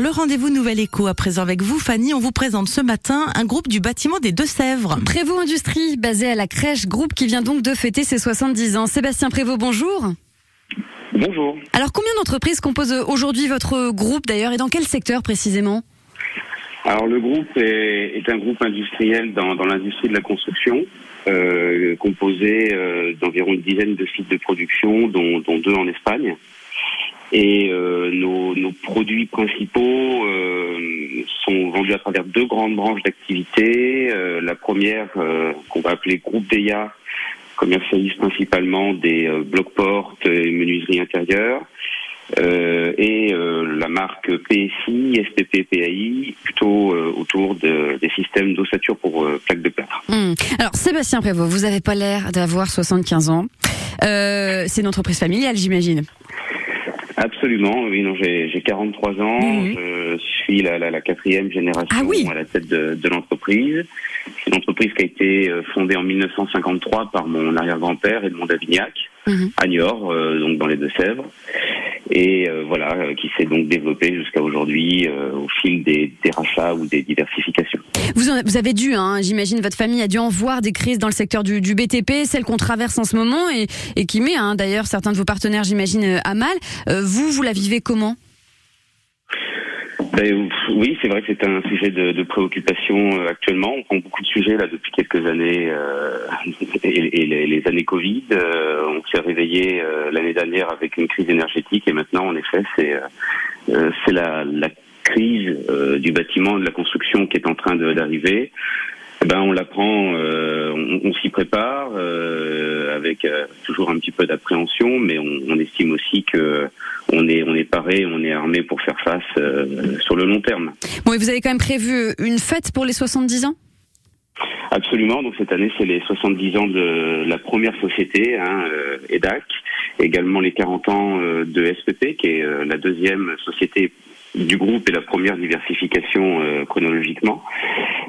Le rendez-vous Nouvelle Écho à présent avec vous, Fanny. On vous présente ce matin un groupe du bâtiment des Deux-Sèvres. Prévost Industrie, basé à la crèche, groupe qui vient donc de fêter ses 70 ans. Sébastien Prévost, bonjour. Bonjour. Alors, combien d'entreprises composent aujourd'hui votre groupe d'ailleurs et dans quel secteur précisément? Alors, le groupe est, est un groupe industriel dans, dans l'industrie de la construction, euh, composé euh, d'environ une dizaine de sites de production, dont, dont deux en Espagne. Et euh, nos, nos, produits principaux euh, sont vendus à travers deux grandes branches d'activité. Euh, la première, qu'on va appeler Groupe DEA, commercialise principalement des blocs portes et menuiseries intérieures. Euh, et euh, la marque PSI, SPP PAI, plutôt euh, autour de, des systèmes d'ossature pour plaques de plâtre. Mmh. Alors Sébastien Prévost, vous n'avez pas l'air d'avoir 75 ans. C'est une entreprise familiale, j'imagine. Absolument, oui, non, j'ai 43 ans, mmh. je suis la, la, la quatrième génération ah oui. à la tête de, de l'entreprise. C'est une entreprise qui a été fondée en 1953 par mon arrière-grand-père Edmond Davignac, mmh. à Niort, euh, donc dans les Deux-Sèvres et euh, voilà, euh, qui s'est donc développé jusqu'à aujourd'hui euh, au fil des, des, rachats ou des diversifications. Vous, en, vous avez dû, hein, j'imagine, votre famille a dû en voir des crises dans le secteur du, du BTP, celle qu'on traverse en ce moment et, et qui met hein, d'ailleurs certains de vos partenaires, j'imagine, à mal. vous, vous la vivez comment? Ben, oui, c'est vrai que c'est un sujet de, préoccupation euh, actuellement. On prend beaucoup de sujets là depuis quelques années euh, et, les, années Covid. Euh, on s'est réveillé l'année dernière avec une crise énergétique et maintenant, en effet, c'est la, crise du bâtiment, de la construction qui est en train d'arriver. Eh ben, on l'apprend, on, s'y prépare avec toujours un petit peu d'appréhension, mais estime aussi que on est, on est paré, on est armé pour faire face euh, sur le long terme. Bon, et vous avez quand même prévu une fête pour les 70 ans? Absolument. Donc cette année, c'est les 70 ans de la première société, hein, euh, EDAC, également les 40 ans euh, de SPP, qui est la deuxième société du groupe et la première diversification euh, chronologiquement.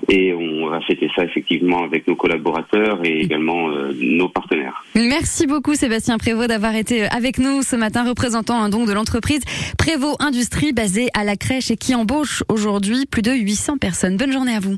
Et on va fêter ça effectivement avec nos collaborateurs et également euh, nos partenaires. Merci beaucoup Sébastien Prévost d'avoir été avec nous ce matin, représentant un don de l'entreprise Prévost Industrie basée à la crèche et qui embauche aujourd'hui plus de 800 personnes. Bonne journée à vous.